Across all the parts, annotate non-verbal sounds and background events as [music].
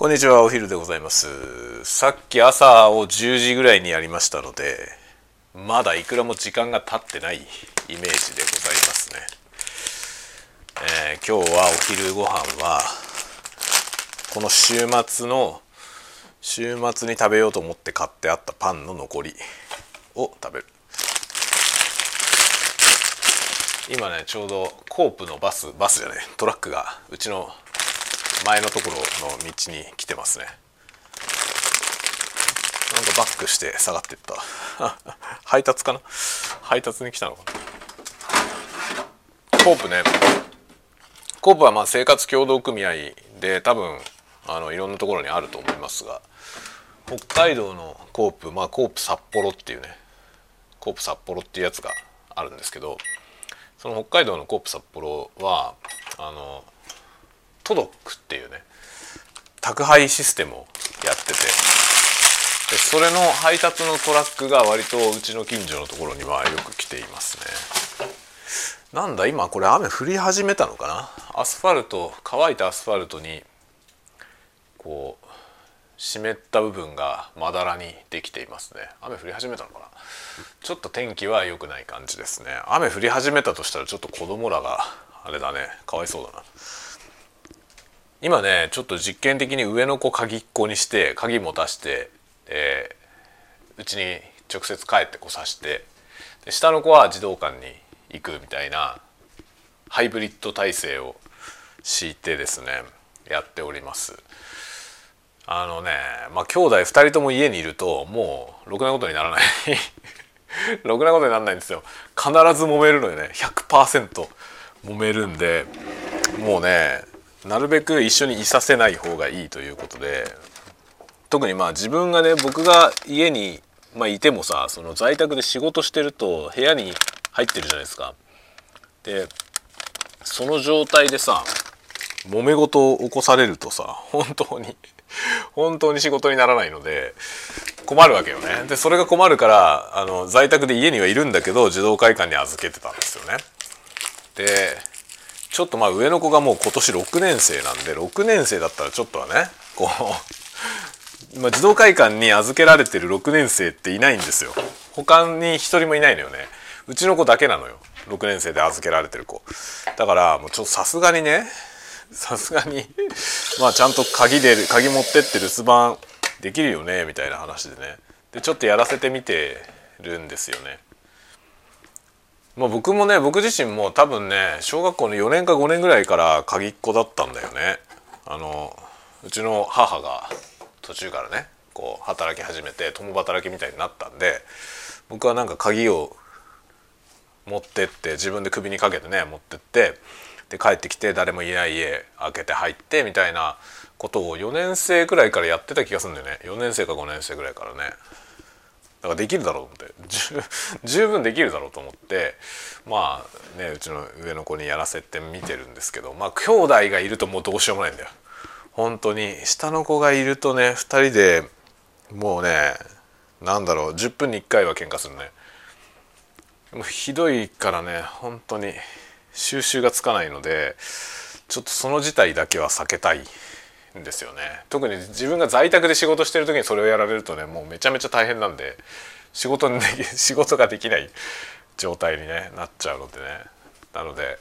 こんにちはお昼でございます。さっき朝を10時ぐらいにやりましたのでまだいくらも時間が経ってないイメージでございますね、えー、今日はお昼ご飯はこの週末の週末に食べようと思って買ってあったパンの残りを食べる。今ねちょうどコープのバスバスじゃないトラックがうちの前のところの道に来てますね。なんかバックして下がってった。[laughs] 配達かな？配達に来たのかな？コープね。コープはまあ生活協同組合で多分あのいろんなところにあると思いますが北海道のコープまあコープ札幌っていうね。コープ札幌っていうやつがあるんですけどその北海道のコープ札幌はあのトドックっていうね。宅配システムをやってて。でそれの配達のトラックが割とうちの近所のところにはよく来ていますね。なんだ今これ雨降り始めたのかな？アスファルト乾いたアスファルトにこう湿った部分がまだらにできていますね。雨降り始めたのかな？ちょっと天気は良くない感じですね。雨降り始めたとしたらちょっと子供らがあれだね。かわいそうだな。今ねちょっと実験的に上の子鍵っ子にして鍵持たしてうちに直接帰ってこさしてで下の子は児童館に行くみたいなハイブリッド体制を敷いてですねやっております。あのねまあ兄弟2人とも家にいるともうろくなことにならない。[laughs] ろくなことにならないんですよ。必ず揉めるのよね。100%揉めるんでもうねなるべく一緒にいさせない方がいいということで特にまあ自分がね僕が家に、まあ、いてもさその在宅で仕事してると部屋に入ってるじゃないですか。でその状態でさ揉め事を起こされるとさ本当に本当に仕事にならないので困るわけよね。でそれが困るからあの在宅で家にはいるんだけど児童会館に預けてたんですよね。でちょっとまあ上の子がもう今年6年生なんで6年生だったらちょっとはねこう、[laughs] まあ、児童会館に預けられてる6年生っていないんですよ。他に1人もいないのよね。うちの子だけなのよ。6年生で預けられてる子。だからもうちょっとさすがにねさすがにまあちゃんと鍵で鍵持ってって留守番できるよねみたいな話でね。でちょっとやらせてみてるんですよね。まあ、僕もね僕自身も多分ね小学校の4年か5年ぐらいから鍵っ子だったんだよね。あのうちの母が途中からねこう働き始めて共働きみたいになったんで僕はなんか鍵を持ってって自分で首にかけてね持ってってで帰ってきて誰もいない家開けて入ってみたいなことを4年生くらいからやってた気がするんだよね4年生か5年生ぐらいからねだからできるだろうと思って [laughs] 十分できるだろうと思ってまあねうちの上の子にやらせて見てるんですけどまあ兄弟がいるともうどうしようもないんだよ。本当に下の子がいるとね2人でもうねなんだろう10分に1回は喧嘩するね。もうひどいからね本当に収集がつかないのでちょっとその事態だけは避けたいんですよね特に自分が在宅で仕事してる時にそれをやられるとねもうめちゃめちゃ大変なんで仕事に [laughs] 仕事ができない状態に、ね、なっちゃうのでねなので、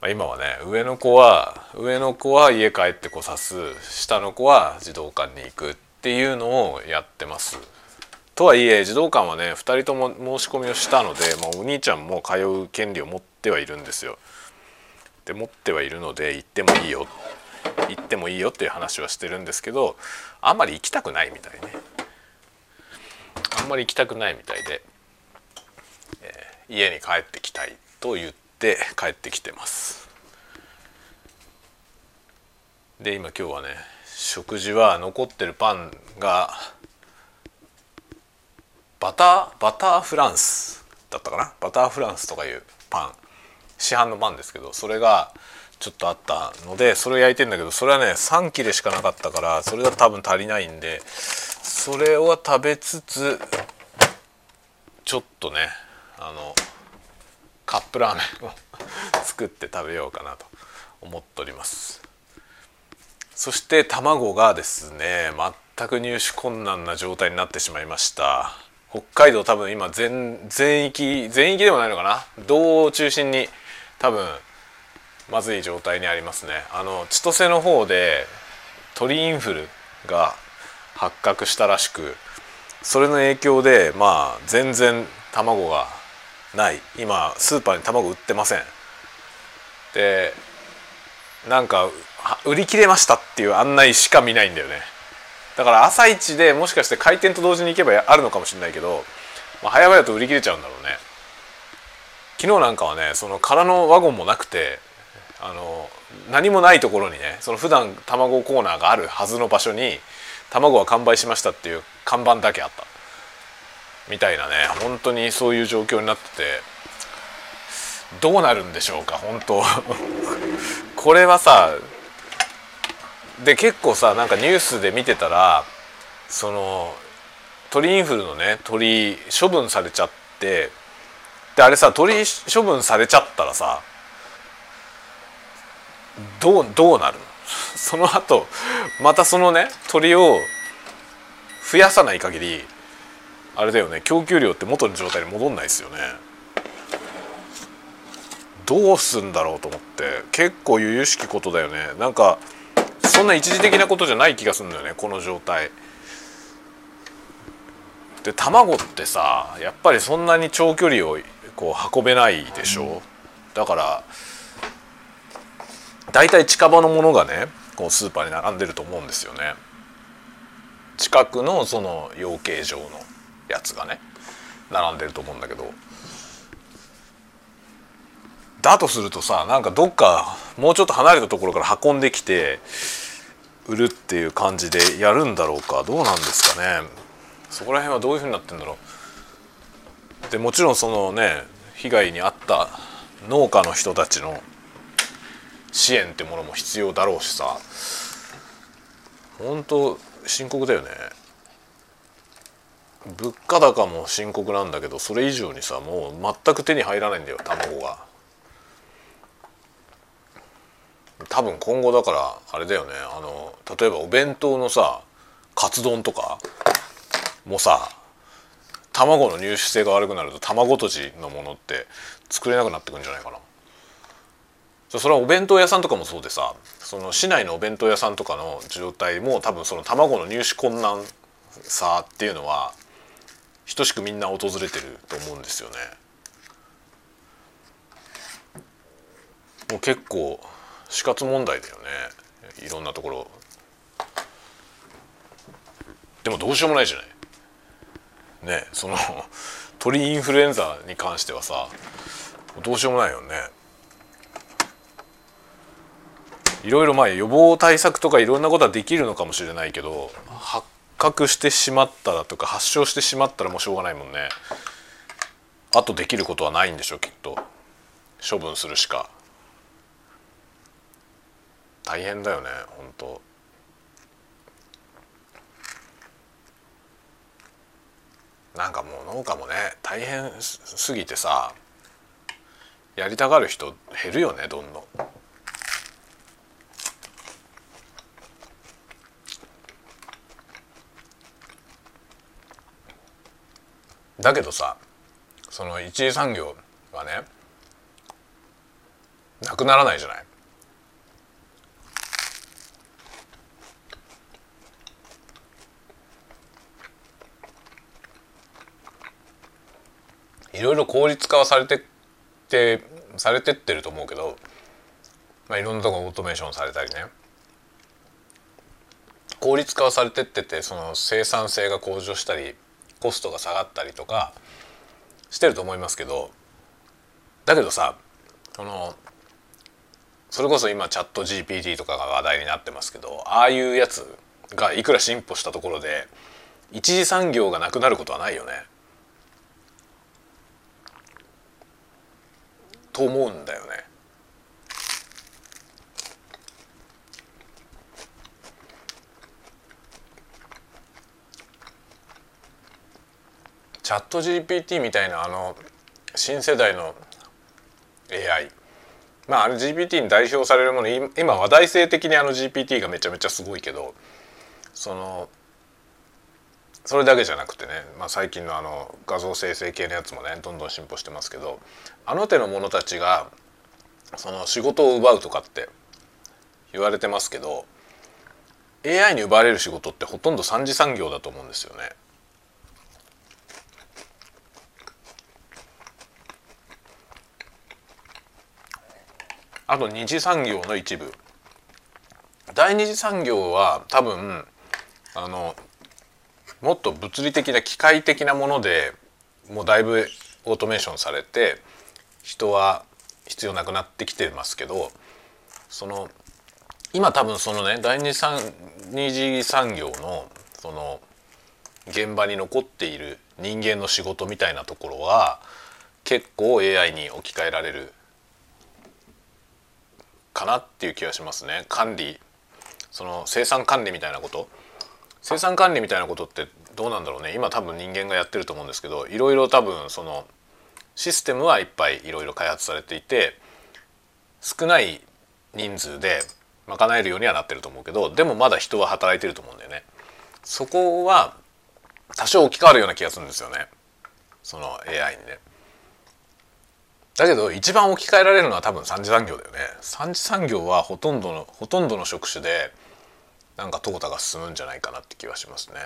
まあ、今はね上の子は上の子は家帰ってこさす下の子は児童館に行くっていうのをやってます。とはいえ児童館はね2人とも申し込みをしたので、まあ、お兄ちゃんも通う権利を持ってはいるんですよ。で持ってはいるので行ってもいいよ行ってもいいよっていう話はしてるんですけどあんまり行きたくないみたいねあんまり行きたくないみたいで、えー、家に帰ってきたいと言って帰ってきてます。で今今日はね食事は残ってるパンがバターバターフランスだったかな？バターフランスとかいうパン市販のパンですけどそれがちょっとあったのでそれを焼いてんだけどそれはね3切れしかなかったからそれだと多分足りないんでそれを食べつつちょっとねあのカップラーメンを [laughs] 作って食べようかなと思っております。そして卵がですね全く入手困難な状態になってしまいました。北海道多分今全全域全域でもないのかな？道を中心に多分まずい状態にありますね。あの千歳の方で鳥インフルが発覚したらしくそれの影響でまあ全然卵がない。今スーパーに卵売ってません。でなんか売り切れましたっていう案内しか見ないんだよね。だから朝一でもしかして開店と同時に行けばあるのかもしれないけど、まあ、早々と売り切れちゃうんだろうね。昨日なんかはねその空のワゴンもなくてあの何もないところにねその普段卵コーナーがあるはずの場所に卵は完売しましたっていう看板だけあった。みたいなね本当にそういう状況になっててどうなるんでしょうか本当。[laughs] これはさで結構さなんかニュースで見てたらその鳥インフルのね鳥処分されちゃってであれさ鳥処分されちゃったらさどうどうなるの？[laughs] その後またそのね鳥を増やさない限りあれだよね供給量って元の状態に戻んないですよね。どうすんだろうと思って結構由々しきことだよね。なんかそんな一時的なことじゃない気がするんだよねこの状態。で卵ってさやっぱりそんなに長距離をこう運べないでしょ、だから大体近場のものがねこうスーパーに並んでると思うんですよね。近くのその養鶏場のやつがね並んでると思うんだけど。だとするとさなんかどっかもうちょっと離れたところから運んできて売るっていう感じでやるんだろうか。どうなんですかね。そこら辺はどういうふうになってんだろう。でもちろんそのね被害に遭った農家の人たちの支援ってものも必要だろうしさ。本当深刻だよね。物価高も深刻なんだけどそれ以上にさもう全く手に入らないんだよ卵が。多分今後だからあれだよね。あの例えばお弁当のさカツ丼とかもさ卵の入手性が悪くなると卵とじのものって作れなくなってくんじゃないかな。それはお弁当屋さんとかもそうでさその市内のお弁当屋さんとかの状態も多分その卵の入手困難さっていうのは等しくみんな訪れてると思うんですよね。もう結構死活問題だよね。いろんなところ。でもどうしようもないじゃない。ねその鳥インフルエンザに関してはさどうしようもないよね。いろいろまあ予防対策とかいろんなことはできるのかもしれないけど発覚してしまったらとか発症してしまったらもうしょうがないもんね。あとできることはないんでしょうきっと。処分するしか。大変だよね本当。なんかもう農家もね大変すぎてさやりたがる人減るよねどんどん。だけどさその一次産業はねなくならないじゃない？いろいろ効率化はされてってされてってると思うけど、まあ、いろんなとこオートメーションされたりね。効率化はされてっててその生産性が向上したりコストが下がったりとかしてると思いますけどだけどさそのそれこそ今チャット GPT とかが話題になってますけどああいうやつがいくら進歩したところで一次産業がなくなることはないよね。と思うんだよね。チャット GPT みたいなあの新世代の AI まああの GPT に代表されるもの今話題性的にあの GPT がめちゃめちゃすごいけどそのそれだけじゃなくてね、まあ、最近のあの画像生成系のやつもねどんどん進歩してますけどあの手の者たちがその仕事を奪うとかって言われてますけど AI に奪われる仕事ってほとんど三次産業だと思うんですよね。あと二次産業の一部。第二次産業は多分あのもっと物理的な機械的なものでもうだいぶオートメーションされて人は必要なくなってきてますけどその今多分そのね第二三二次産業のその現場に残っている人間の仕事みたいなところは結構 AI に置き換えられるかなっていう気がしますね。管理。その生産管理みたいなこと。生産管理みたいなことってどうなんだろうね。今多分人間がやってると思うんですけどいろいろ多分そのシステムはいっぱいいろいろ開発されていて少ない人数で賄えるようにはなってると思うけどでもまだ人は働いてると思うんだよね。そこは多少置き換わるような気がするんですよね。その AI にね。だけど一番置き換えられるのは多分三次産業だよね三次産業はほとんどのほとんどの職種でなんか淘汰が進むんじゃないかなって気はしますね。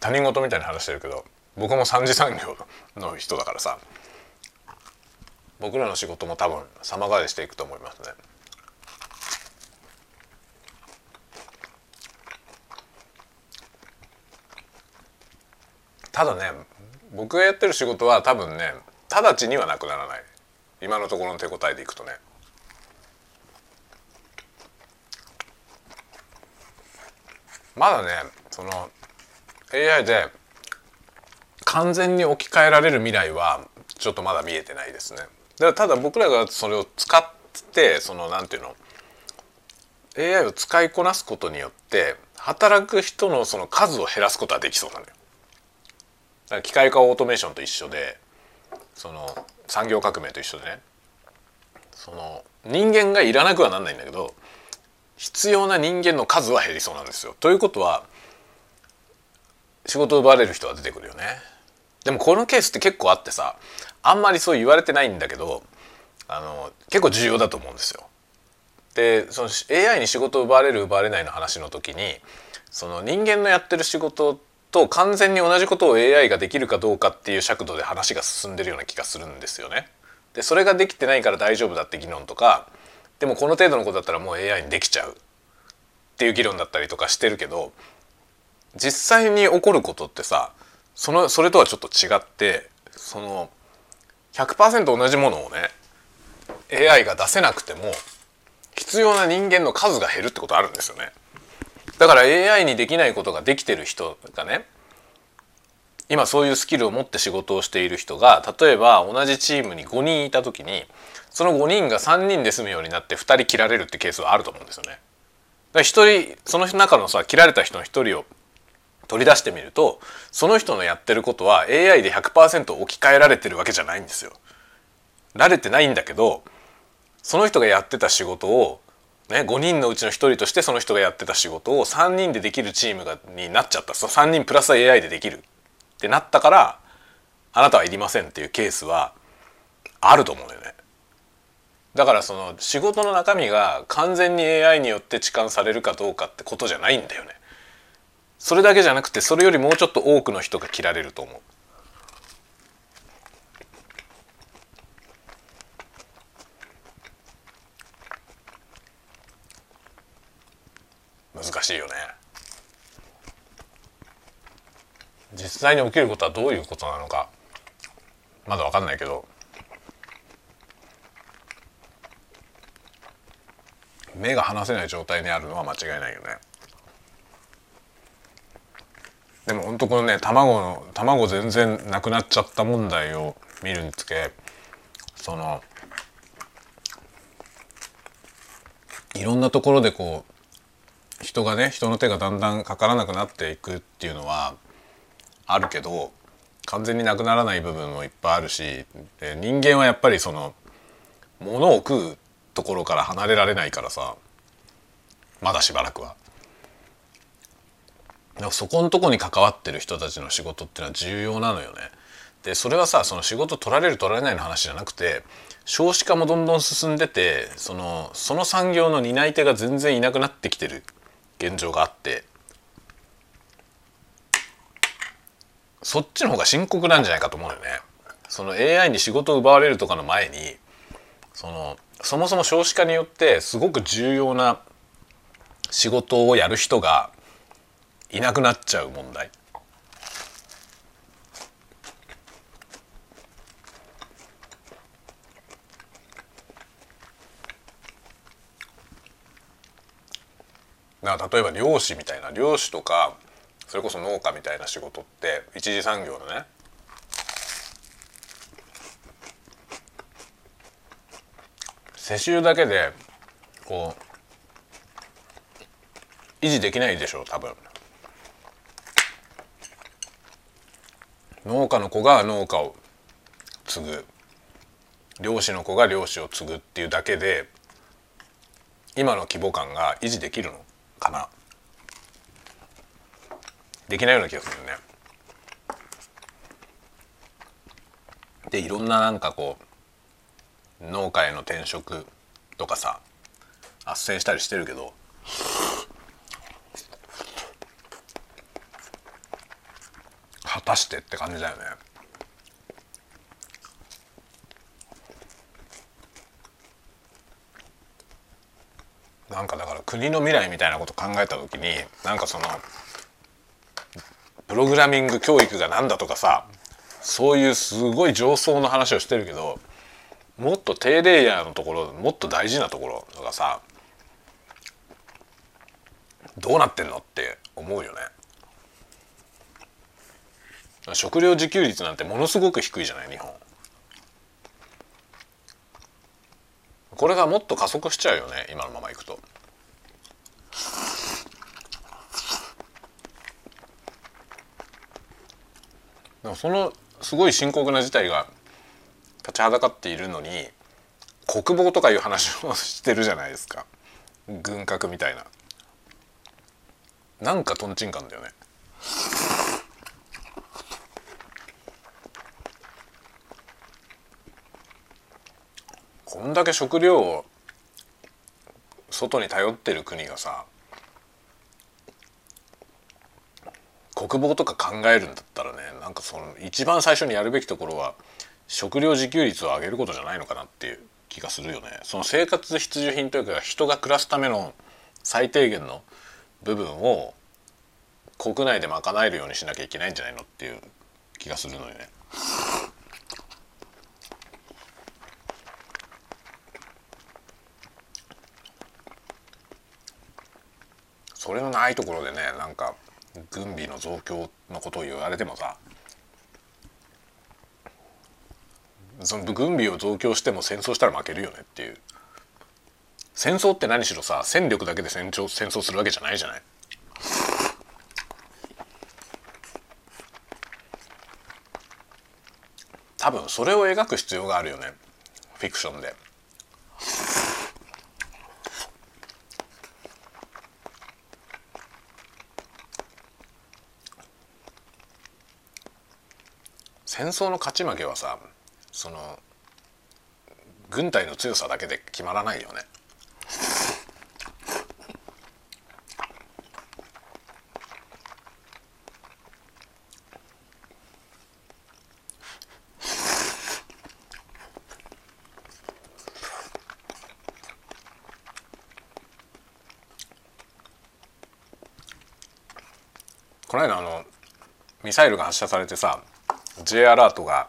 他人事みたいに話してるけど僕も三次産業の人だからさ僕らの仕事も多分様変わりしていくと思いますね。ただね僕がやってる仕事は多分ね直ちにはなくならない今のところの手応えでいくとねまだねその AI で完全に置き換えられる未来はちょっとまだ見えてないですね。だただ僕らがそれを使ってそのなんていうの AI を使いこなすことによって働く人のその数を減らすことはできそうなのよ。機械化オートメーションと一緒でその産業革命と一緒でねその人間がいらなくはなんないんだけど必要な人間の数は減りそうなんですよ。ということは仕事奪われる人は出てくるよね。でもこのケースって結構あってさあんまりそう言われてないんだけどあの結構重要だと思うんですよ。でその AI に仕事を奪われる奪われないの話の時にその人間のやってる仕事と完全に同じことを AI ができるかどうかっていう尺度で話が進んでるような気がするんですよね。でそれができてないから大丈夫だって議論とかでもこの程度のことだったらもう AI にできちゃうっていう議論だったりとかしてるけど実際に起こることってさそのそれとはちょっと違ってその100%同じものをね AI が出せなくても必要な人間の数が減るってことあるんですよね。だから AI にできないことができてる人がね今そういうスキルを持って仕事をしている人が例えば同じチームに5人いた時にその5人が3人で済むようになって2人切られるってケースはあると思うんですよね。だ1人その中のさ切られた人の1人を取り出してみるとその人のやってることは AI で100%置き換えられてるわけじゃないんですよ。られてないんだけどその人がやってた仕事をね、5人のうちの1人としてその人がやってた仕事を3人でできるチームがになっちゃったその3人プラス AI でできるってなったからあなたはいりませんっていうケースはあると思うんだよね。だからその仕事の中身が完全に AI によって置換されるかどうかってことじゃないんだよね。それだけじゃなくてそれよりもうちょっと多くの人が切られると思う。難しいよね。実際に起きることはどういうことなのか。まだ分かんないけど。目が離せない状態にあるのは間違いないよね。でも本当このね卵の卵全然なくなっちゃった問題を見るにつけそのいろんなところでこう人がね人の手がだんだんかからなくなっていくっていうのはあるけど完全になくならない部分もいっぱいあるし人間はやっぱりその物を食うところから離れられないからさまだしばらくは。そこのとこに関わってる人たちの仕事ってのは重要なのよね。でそれはさその仕事取られる取られないの話じゃなくて少子化もどんどん進んでてそのその産業の担い手が全然いなくなってきてる現状があってそっちの方が深刻なんじゃないかと思うよね。その AI に仕事を奪われるとかの前にそのそもそも少子化によってすごく重要な仕事をやる人がいなくなっちゃう問題。な例えば漁師みたいな漁師とかそれこそ農家みたいな仕事って一次産業のね世襲だけでこう維持できないでしょう多分。農家の子が農家を継ぐ。漁師の子が漁師を継ぐっていうだけで今の規模感が維持できるの。かなできないような気がするね。でいろんななんかこう農家への転職とかさ斡旋したりしてるけど果たしてって感じだよね。なんかだ国の未来みたいなこと考えた時になんかそのプログラミング教育がなんだとかさそういうすごい上層の話をしてるけどもっと低レイヤーのところもっと大事なところがさどうなってんのって思うよね。食料自給率なんてものすごく低いじゃない日本。これがもっと加速しちゃうよね今のままいくと。でもそのすごい深刻な事態が立ちはだかっているのに国防とかいう話をしてるじゃないですか。軍拡みたいな。なんかとんちんかんだよね。こんだけ食料を外に頼ってる国がさ国防とか考えるんだったらねなんかその一番最初にやるべきところは食料自給率を上げることじゃないのかなっていう気がするよね。その生活必需品というか人が暮らすための最低限の部分を国内で賄えるようにしなきゃいけないんじゃないのっていう気がするのよね。それのないところでねなんか軍備の増強のことを言われてもさその軍備を増強しても戦争したら負けるよねっていう戦争って何しろさ戦力だけで戦争戦争するわけじゃないじゃない。多分それを描く必要があるよねフィクションで。戦争の勝ち負けはさその軍隊の強さだけで決まらないよね。この間あのミサイルが発射されてさ J アラートが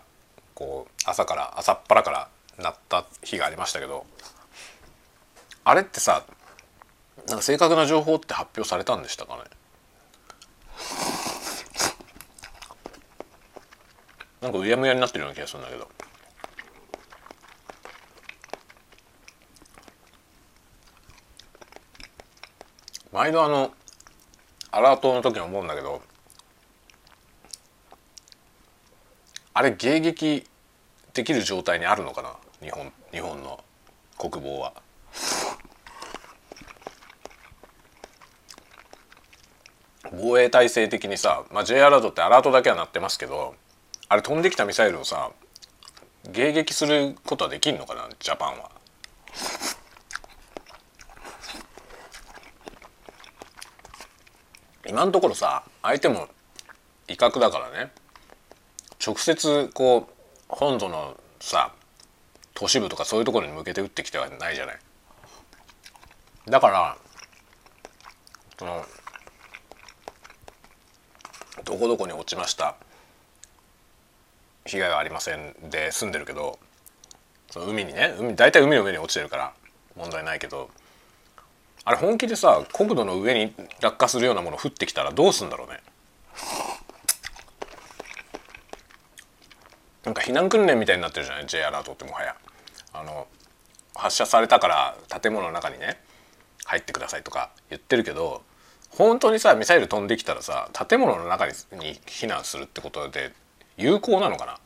こう朝から朝っぱらから鳴った日がありましたけどあれってさなんか正確な情報って発表されたんでしたかね？なんかうやむやになってるような気がするんだけど。毎度あのアラートの時に思うんだけどあれ迎撃できる状態にあるのかな？日本日本の国防は。防衛体制的にさ、まあ、J アラートってアラートだけは鳴ってますけどあれ飛んできたミサイルをさ迎撃することはできんのかな？ジャパンは。今のところさ相手も威嚇だからね直接こう本土のさ都市部とかそういうところに向けて撃ってきてはないじゃない。だからそのどこどこに落ちました。被害はありませんで済んでるけどその海にね海大体海の上に落ちてるから問題ないけどあれ本気でさ国土の上に落下するようなもの降ってきたらどうすんだろうね。なんか避難訓練みたいになってるじゃない？J アラートってもはや。あの発射されたから建物の中にね入ってくださいとか言ってるけど本当にさミサイル飛んできたらさ建物の中に避難するってことで有効なのかな？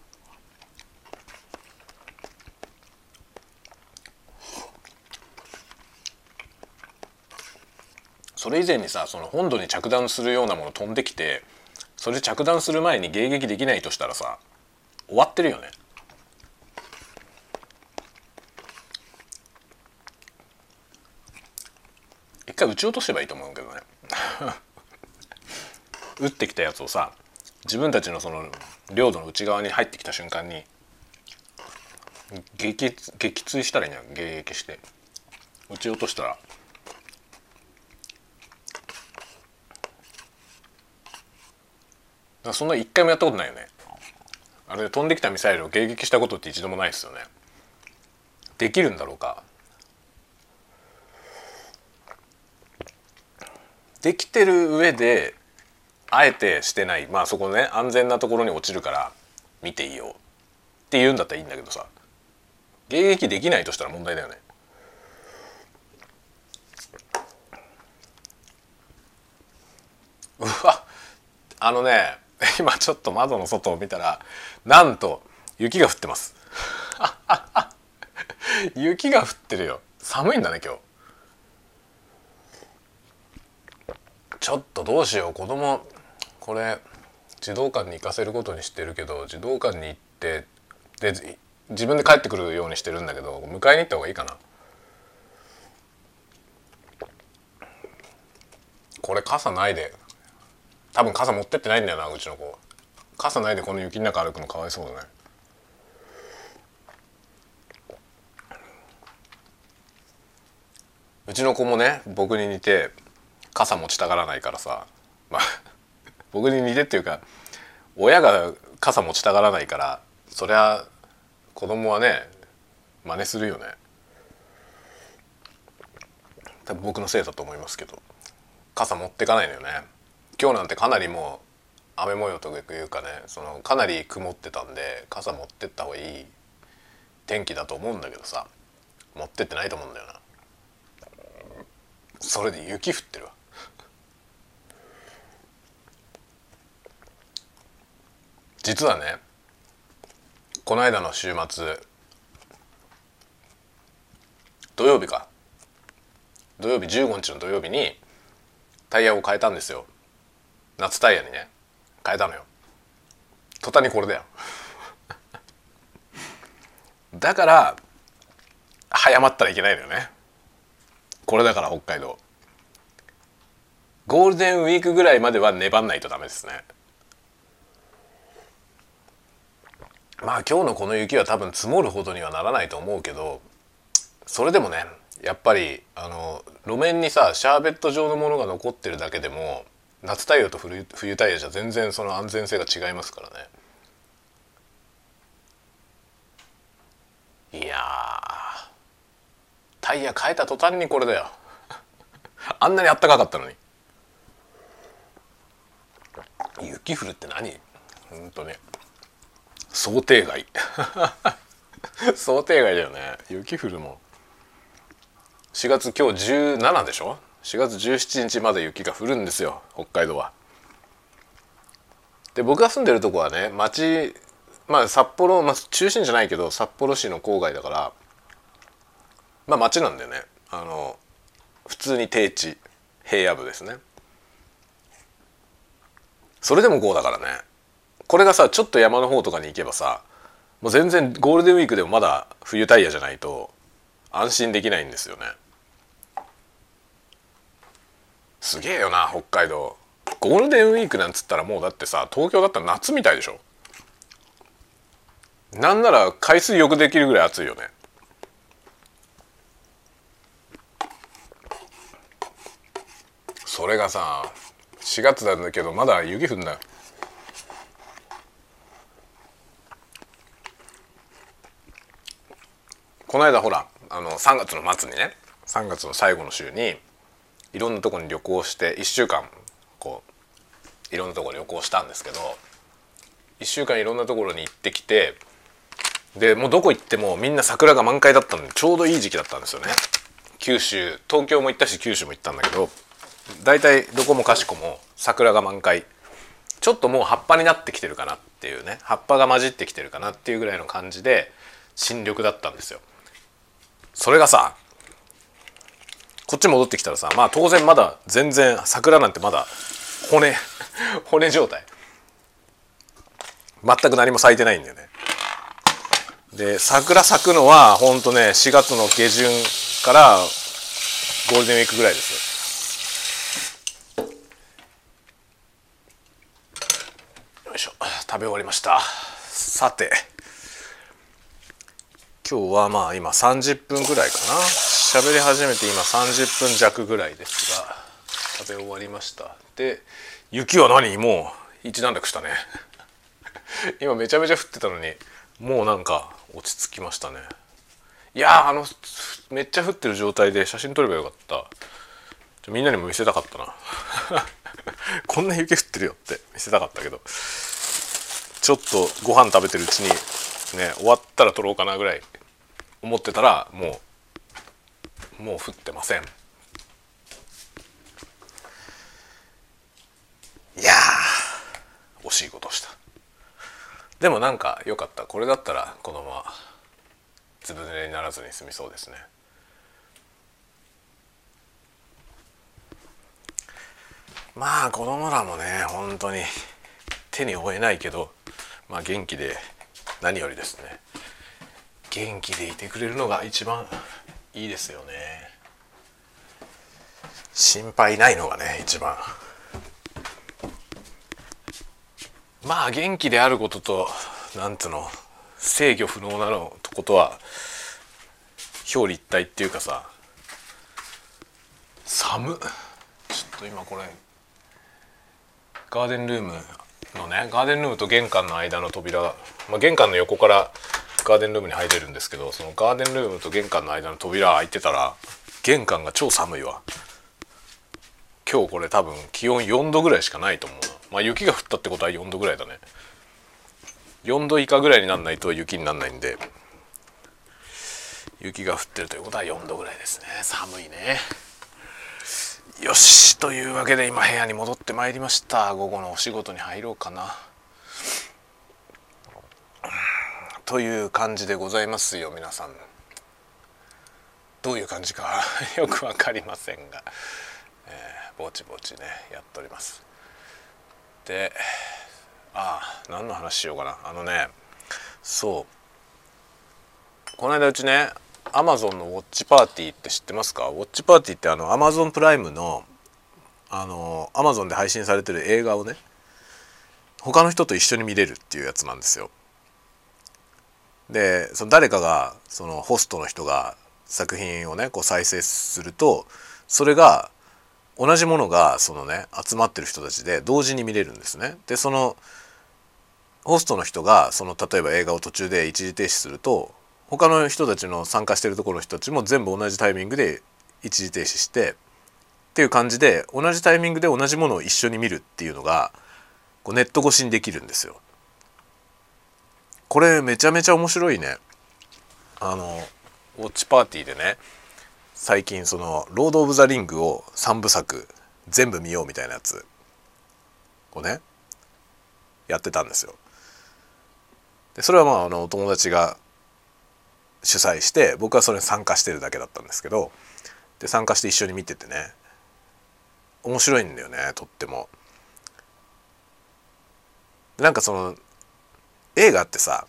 それ以前にさその本土に着弾するようなもの飛んできてそれ着弾する前に迎撃できないとしたらさ終わってるよね。一回撃ち落とせばいいと思うけどね。[laughs] 撃ってきたやつをさ自分たちのその領土の内側に入ってきた瞬間に撃撃墜したらいいんじゃん迎撃して。撃ち落としたら。そんな一回もやったことないよね。あれ飛んできたミサイルを迎撃したことって一度もないですよね。できるんだろうか。できてる上であえてしてない。まあそこね安全なところに落ちるから見ていいよって言うんだったらいいんだけどさ。迎撃できないとしたら問題だよね。うわあのね [laughs] 今ちょっと窓の外を見たらなんと雪が降ってます。[laughs] 雪が降ってるよ。寒いんだね今日。ちょっとどうしよう。子供これ児童館に行かせることにしてるけど児童館に行ってで自分で帰ってくるようにしてるんだけど迎えに行った方がいいかな。これ傘ないで。多分傘持ってってないんだよなうちの子。傘ないでこの雪の中歩くのかわいそうだね。うちの子もね僕に似て傘持ちたがらないからさ。まあ [laughs] 僕に似てっていうか親が傘持ちたがらないからそりゃ子供はね真似するよね。多分僕のせいだと思いますけど。傘持ってかないのよね。今日なんてかなりもう雨模様というかねそのかなり曇ってたんで傘持ってった方がいい天気だと思うんだけどさ持ってってないと思うんだよな。それで雪降ってるわ。実はねこの間の週末土曜日か。土曜日15日の土曜日にタイヤを変えたんですよ。夏タイヤにね変えたのよ。途端にこれだよ。[laughs] だから早まったらいけないのよね。これだから北海道。ゴールデンウィークぐらいまでは粘んないとダメですね。まあ今日のこの雪は多分積もるほどにはならないと思うけどそれでもねやっぱりあの路面にさシャーベット状のものが残ってるだけでも夏タイヤと冬冬タイヤじゃ全然その安全性が違いますからね。いやタイヤ変えた途端にこれだよ。[laughs] あんなにあったかかったのに。雪降るって何？ほんとね。想定外。[laughs] 想定外だよね。雪降るもん。4月今日17でしょ？4月17日まで雪が降るんですよ北海道は。で僕が住んでるとこはね町まあ札幌、まあ、中心じゃないけど札幌市の郊外だからまあ町なんだよね。あの普通に低地平野部ですね。それでも5だからね。これがさちょっと山の方とかに行けばさもう全然ゴールデンウィークでもまだ冬タイヤじゃないと安心できないんですよね。すげえよな北海道。ゴールデンウィークなんつったらもうだってさ東京だったら夏みたいでしょ。なんなら海水浴できるぐらい暑いよね。それがさ4月なんだけどまだ雪降んだよこの間ほらあの3月の末にね3月の最後の週にいろんなとこに旅行して1週間こういろんなところ旅行したんですけど1週間いろんなところに行ってきてでもうどこ行ってもみんな桜が満開だったのでちょうどいい時期だったんですよね。九州東京も行ったし九州も行ったんだけど大体どこもかしこも桜が満開。ちょっともう葉っぱになってきてるかなっていうね葉っぱが混じってきてるかなっていうぐらいの感じで新緑だったんですよ。それがさこっち戻ってきたらさまあ当然まだ全然桜なんてまだ骨 [laughs] 骨状態。全く何も咲いてないんだよね。で桜咲くのはほんとね4月の下旬からゴールデンウィークぐらいですよ。いしょ。食べ終わりました。さて。今日はまあ今30分ぐらいかな。喋り始めて今30分弱ぐらいですが食べ終わりました。で雪は何？もう一段落したね。[laughs] 今めちゃめちゃ降ってたのにもうなんか落ち着きましたね。いやあのめっちゃ降ってる状態で写真撮ればよかった。みんなにも見せたかったな。[laughs] こんな雪降ってるよって見せたかったけど。ちょっとご飯食べてるうちにね終わったら撮ろうかなぐらい思ってたらもうもう降ってません。いや惜しいことした。でもなんか良かった。これだったらこのままずぶ濡れにならずに済みそうですね。まあ子供らもね本当に手に負えないけどまあ元気で何よりですね。元気でいてくれるのが一番いいですよね。心配ないのがね一番。まあ元気であることとなんつうの制御不能なのとことは表裏一体っていうかさ寒ちょっと今これガーデンルームのねガーデンルームと玄関の間の扉、まあ、玄関の横からガーデンルームに入れるんですけどそのガーデンルームと玄関の間の扉開いてたら玄関が超寒いわ。今日これ多分気温4度ぐらいしかないと思うまあ雪が降ったってことは4度ぐらいだね。4度以下ぐらいになんないと雪になんないんで雪が降ってるということは4度ぐらいですね。寒いね。よしというわけで今部屋に戻ってまいりました。午後のお仕事に入ろうかな。という感じでございますよ皆さん。どういう感じか [laughs] よく分かりませんが、えー、ぼちぼちねやっております。でああ何の話しようかな。あのねそう。この間うちねアマゾンのウォッチパーティーって知ってますか？ウォッチパーティーってあのアマゾンプライムのあのアマゾンで配信されてる映画をね他の人と一緒に見れるっていうやつなんですよ。でその誰かがそのホストの人が作品をねこう再生するとそれが同じものがそのね集まってる人たちで同時に見れるんですね。でそのホストの人がその例えば映画を途中で一時停止すると他の人たちの参加してるところの人たちも全部同じタイミングで一時停止してっていう感じで同じタイミングで同じものを一緒に見るっていうのがこうネット越しにできるんですよ。これめちゃめちゃ面白いね。あのウォッチパーティーでね最近その「ロード・オブ・ザ・リング」を3部作全部見ようみたいなやつをねやってたんですよ。でそれはまああのお友達が主催して僕はそれに参加してるだけだったんですけどで参加して一緒に見ててね面白いんだよねとっても。なんかその映画ってさ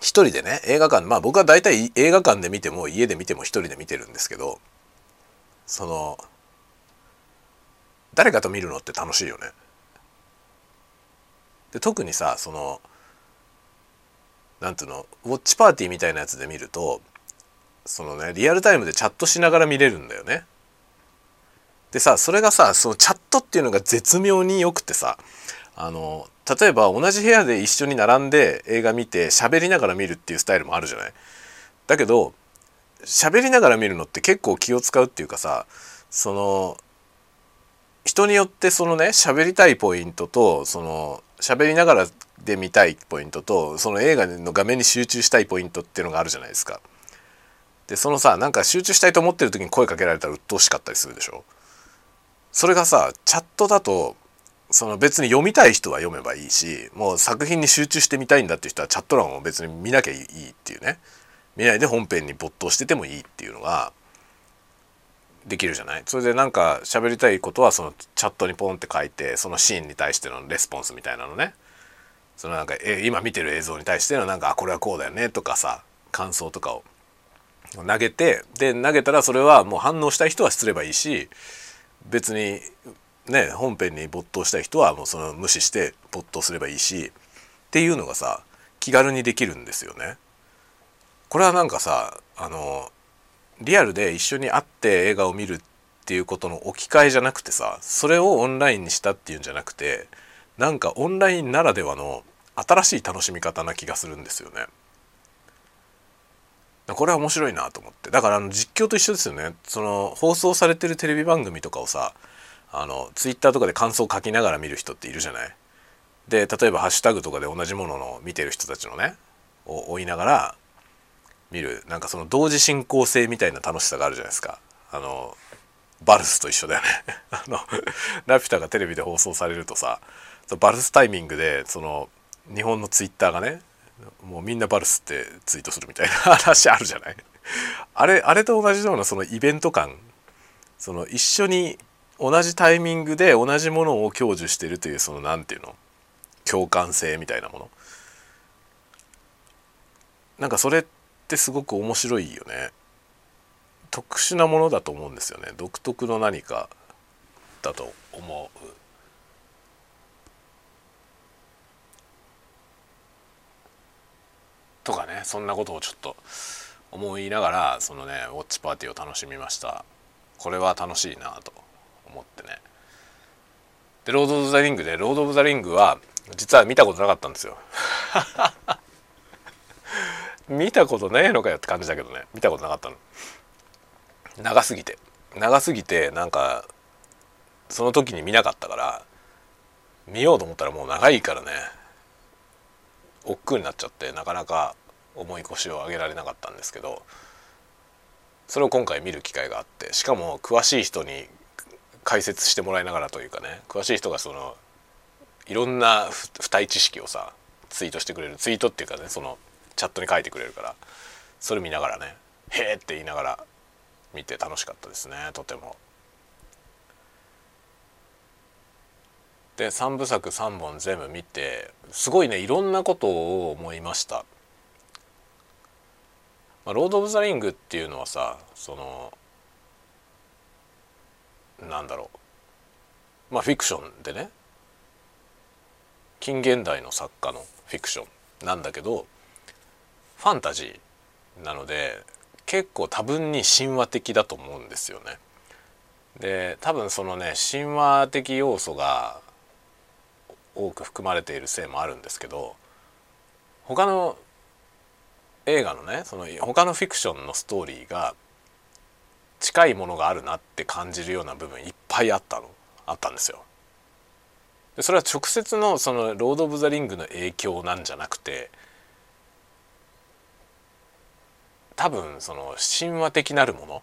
一人でね映画館まあ僕は大体映画館で見ても家で見ても一人で見てるんですけどその誰かと見るのって楽しいよね。で特にさそのなんていうのウォッチパーティーみたいなやつで見るとそのねリアルタイムでチャットしながら見れるんだよね。でさそれがさそのチャットっていうのが絶妙によくてさあの例えば同じ部屋で一緒に並んで映画見て喋りながら見るっていうスタイルもあるじゃない。だけど喋りながら見るのって結構気を使うっていうかさその人によってそのね喋りたいポイントとその喋りながらで見たいポイントとその映画の画面に集中したいポイントっていうのがあるじゃないですか。でそのさなんか集中したいと思ってる時に声かけられたら鬱陶しかったりするでしょ。それがさチャットだとその別に読みたい人は読めばいいしもう作品に集中してみたいんだっていう人はチャット欄を別に見なきゃいいっていうね。見ないで本編に没頭しててもいいっていうのができるじゃない？それでなんか喋りたいことはそのチャットにポンって書いてそのシーンに対してのレスポンスみたいなのね。そのなんかえ今見てる映像に対してのなんかこれはこうだよねとかさ感想とかを。投げてで投げたらそれはもう反応したい人はすればいいし別にね本編に没頭したい人はもうその無視して没頭すればいいしっていうのがさ気軽にできるんですよね。これはなんかさあのリアルで一緒に会って映画を見るっていうことの置き換えじゃなくてさそれをオンラインにしたっていうんじゃなくてなんかオンラインならではの新しい楽しみ方な気がするんですよね。これは面白いなと思ってだからあの実況と一緒ですよねその放送されてるテレビ番組とかをさあのツイッターとかで感想を書きながら見る人っているじゃない？で例えばハッシュタグとかで同じものの見てる人たちのねを追いながら見る。なんかその同時進行性みたいな楽しさがあるじゃないですか。あのバルスと一緒だよね。[laughs] あのラピュタがテレビで放送されるとさバルスタイミングでその日本のツイッターがねもうみんなバルスってツイートするみたいな [laughs] 話あるじゃない？あれあれと同じようなそのイベント感その一緒に同じタイミングで同じものを享受してるというその何て言うの？共感性みたいなもの。なんかそれってすごく面白いよね。特殊なものだと思うんですよね。独特の何かだと思う。とかねそんなことをちょっと思いながらそのねウォッチパーティーを楽しみました。これは楽しいなと。思ってね。でロード・オブ・ザ・リングでロード・オブ・ザ・リングは実は見たことなかったんですよ。[laughs] 見たことねえのかよって感じだけどね。見たことなかったの。長すぎて。長すぎてなんかその時に見なかったから見ようと思ったらもう長いからね。億劫になっちゃってなかなか重い腰を上げられなかったんですけどそれを今回見る機会があってしかも詳しい人に解説してもらいながらというかね詳しい人がそのいろんな付帯知識をさツイートしてくれるツイートっていうかねそのチャットに書いてくれるからそれ見ながらね「へえ」って言いながら見て楽しかったですねとても。で3部作3本全部見てすごいねいろんなことを思いました。まあ、ロード・オブ・ザ・リングっていうのはさそのなんだろう。まあフィクションでね。近現代の作家のフィクション。なんだけどファンタジーなので結構多分に神話的だと思うんですよね。で多分そのね神話的要素が多く含まれているせいもあるんですけど他の映画のねその他のフィクションのストーリーが近いものがあるなって感じるような部分いっぱいあったのあったんですよ。でそれは直接のその「ロード・オブ・ザ・リング」の影響なんじゃなくて多分その神話的なるもの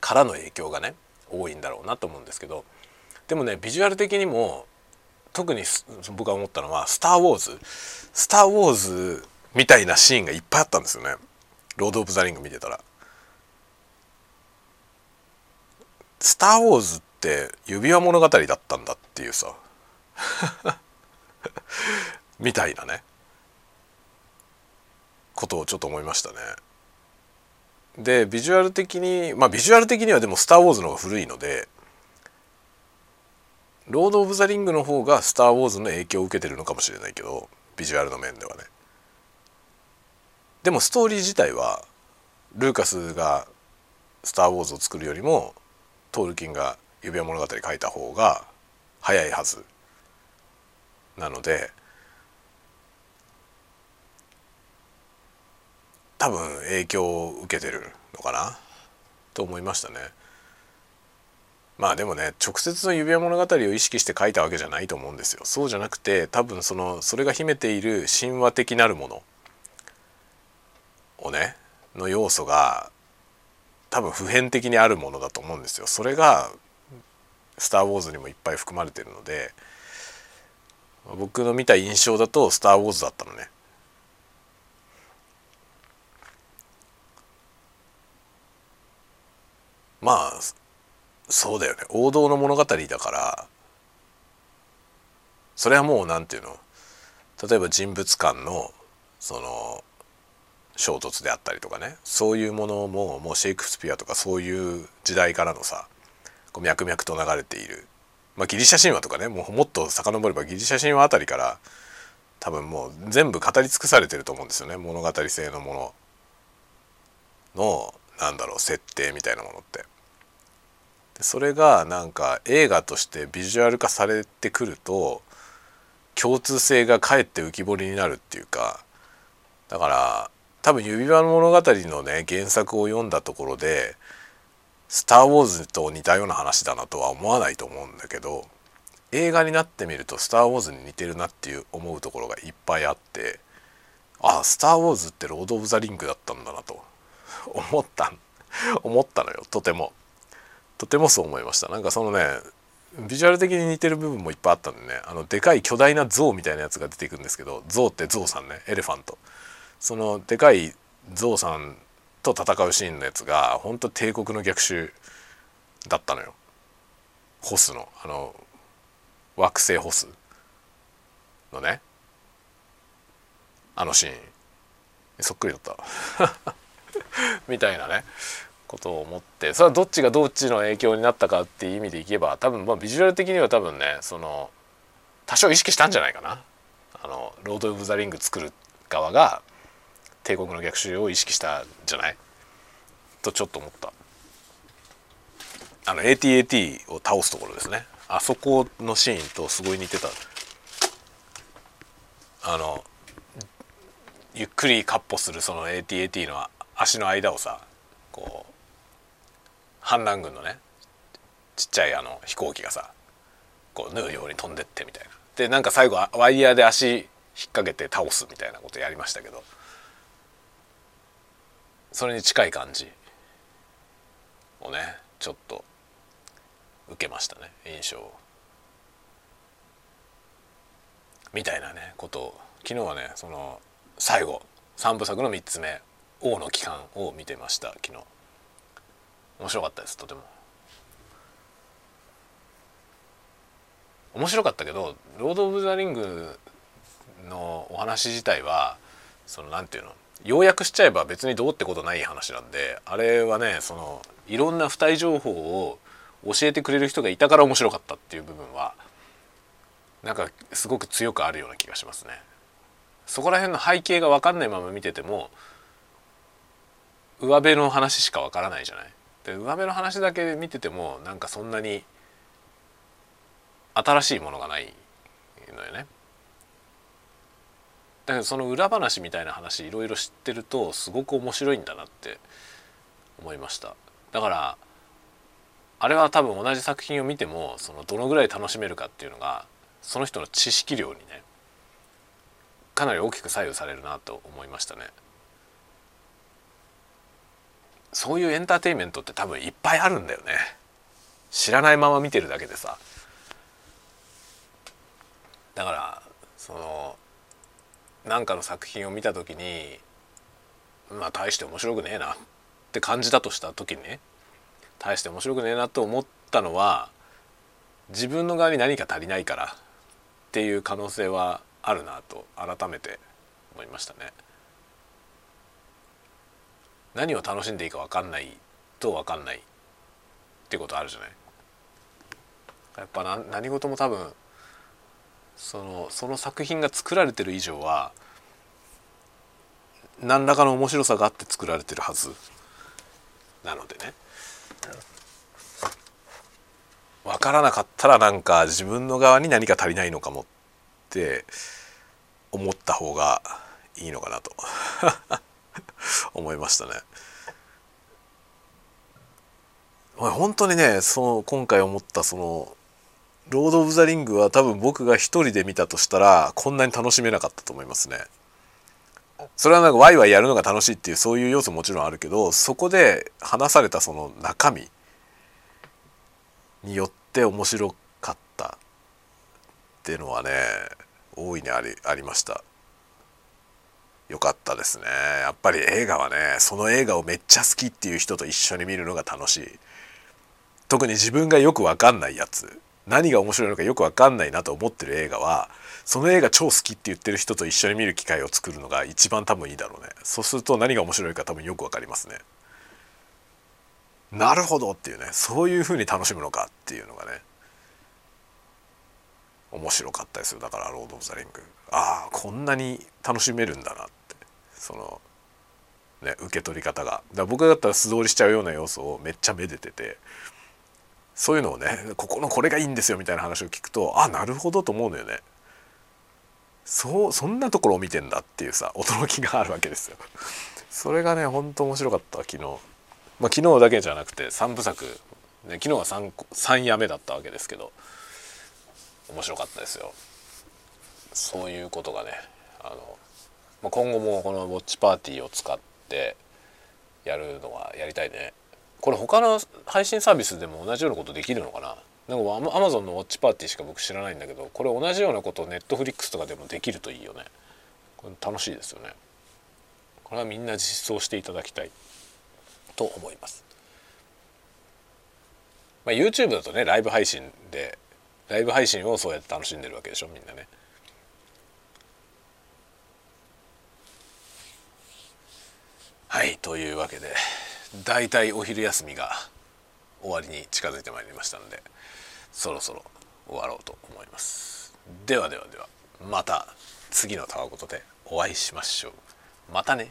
からの影響がね多いんだろうなと思うんですけどでもねビジュアル的にも特に僕が思ったのは「スター・ウォーズ」「スター・ウォーズ」みたいなシーンがいっぱいあったんですよねロード・オブ・ザ・リング見てたら。スター・ウォーズって指輪物語だったんだっていうさ [laughs] みたいなねことをちょっと思いましたね。でビジュアル的にまあビジュアル的にはでも「スター・ウォーズ」の方が古いので「ロード・オブ・ザ・リング」の方が「スター・ウォーズ」の影響を受けてるのかもしれないけどビジュアルの面ではね。でもストーリー自体はルーカスが「スター・ウォーズ」を作るよりもトールキンが「指輪物語」書いた方が早いはずなので多分影響を受けてるのかなと思いましたね。まあでもね直接の指輪物語を意識して書いたわけじゃないと思うんですよ。そうじゃなくて多分そのそれが秘めている神話的なるものをねの要素が多分普遍的にあるものだと思うんですよ。それが「スター・ウォーズ」にもいっぱい含まれてるので僕の見た印象だと「スター・ウォーズ」だったのね。まあそうだよね王道の物語だからそれはもう何て言うの？例えば人物間のその衝突であったりとかね。そういうものももうシェイクスピアとかそういう時代からのさこう脈々と流れている、まあ、ギリシャ神話とかねもうもっと遡ればギリシャ神話あたりから多分もう全部語り尽くされてると思うんですよね。物語性のもののなんだろう設定みたいなものって。でそれがなんか映画としてビジュアル化されてくると共通性がかえって浮き彫りになるっていうかだから多分指輪の物語のね原作を読んだところで「スター・ウォーズ」と似たような話だなとは思わないと思うんだけど映画になってみると「スター・ウォーズ」に似てるなっていう思うところがいっぱいあってああ「スター・ウォーズ」ってロード・オブ・ザ・リングだったんだなと思った思ったのよとても。とてもそう思いました。なんかそのねビジュアル的に似てる部分もいっぱいあったんでねあのでかい巨大な象みたいなやつが出てくるんですけど象って象さんねエレファント。そのでかいゾウさんと戦うシーンのやつが本当帝国の逆襲だったのよ。ホスのあの惑星ホスのね。あのシーン。そっくりだった。[laughs] みたいなね。ことを思って。それはどっちがどっちの影響になったかっていう意味でいけば多分まあビジュアル的には多分ねその多少意識したんじゃないかな。あのロード・オブ・ザ・リング作る側が帝国の逆襲を意識したじゃない？とちょっと思った。あの ATAT を倒すところですね。あそこのシーンとすごい似てた。あのゆっくりカッ歩するその ATAT の足の間をさこう反乱軍のねちっちゃいあの飛行機がさこう縫うように飛んでってみたいな。でなんか最後ワイヤーで足引っ掛けて倒すみたいなことやりましたけど。それに近い感じをねちょっと受けましたね印象みたいなねことを昨日はねその最後3部作の3つ目「王の帰還」を見てました昨日。面白かったですとても。面白かったけど「ロード・オブ・ザ・リング」のお話自体はそのなんていうの要約しちゃえば別にどうってことない話なんであれはねそのいろんな付帯情報を教えてくれる人がいたから面白かったっていう部分はなんかすごく強くあるような気がしますね。そこら辺の背景が分かんないまま見てても上辺の話しか分からないじゃない。で上辺の話だけ見ててもなんかそんなに新しいものがないのよね。だけどその裏話みたいな話いろいろ知ってるとすごく面白いんだなって思いました。だからあれは多分同じ作品を見てもそのどのぐらい楽しめるかっていうのがその人の知識量にねかなり大きく左右されるなと思いましたね。そういうエンターテインメントって多分いっぱいあるんだよね。知らないまま見てるだけでさ。だからその何かの作品を見た時にまあ大して面白くねえなって感じたとした時にね大して面白くねえなと思ったのは自分の側に何か足りないからっていう可能性はあるなと改めて思いましたね。何を楽しんでいいか分かんないと分かんないってことあるじゃないやっぱな何事も多分そのその作品が作られてる以上は何らかの面白さがあって作られてるはず。なのでね。分からなかったらなんか自分の側に何か足りないのかもって思った方がいいのかなと。[laughs] 思いましたね。本当にねその今回思ったその「ロード・オブ・ザ・リング」は多分僕が一人で見たとしたらこんなに楽しめなかったと思いますね。それはなんかワイワイやるのが楽しいっていうそういう要素もちろんあるけどそこで話されたその中身によって面白かったっていうのはね大いにありありました。良かったですねやっぱり映画はねその映画をめっちゃ好きっていう人と一緒に見るのが楽しい特に自分がよく分かんないやつ何が面白いのかよく分かんないなと思ってる映画はその映画超好きって言ってる人と一緒に見る機会を作るのが一番多分いいだろうね。そうすると何が面白いか多分よく分かりますね。なるほどっていうね。そういう風に楽しむのかっていうのがね面白かったですよ。だから「ロード・オブ・ザ・リング」ああこんなに楽しめるんだなって。そのね受け取り方が。だ僕だったら素通りしちゃうような要素をめっちゃめでててそういうのをねここのこれがいいんですよみたいな話を聞くとあなるほどと思うのよね。そうそんなところを見てんだっていうさ驚きがあるわけですよ。それがねほんと面白かった昨日。まあ昨日だけじゃなくて3部作、ね、昨日は 3, 3夜目だったわけですけど面白かったですよ。そういうことがねあの、まあ、今後もこのウォッチパーティーを使ってやるのはやりたいね。これ他の配信サービスでも同じようなことできるのかな？なんかアマゾンのウォッチパーティーしか僕知らないんだけどこれ同じようなことネットフリックスとかでもできるといいよね。これ楽しいですよね。これはみんな実装していただきたい。と思います、まあ、YouTube だとねライブ配信でライブ配信をそうやって楽しんでるわけでしょみんなね。はいというわけで。大体お昼休みが終わりに近づいてまいりましたのでそろそろ終わろうと思います。ではではではまた次のたわごとでお会いしましょう。またね。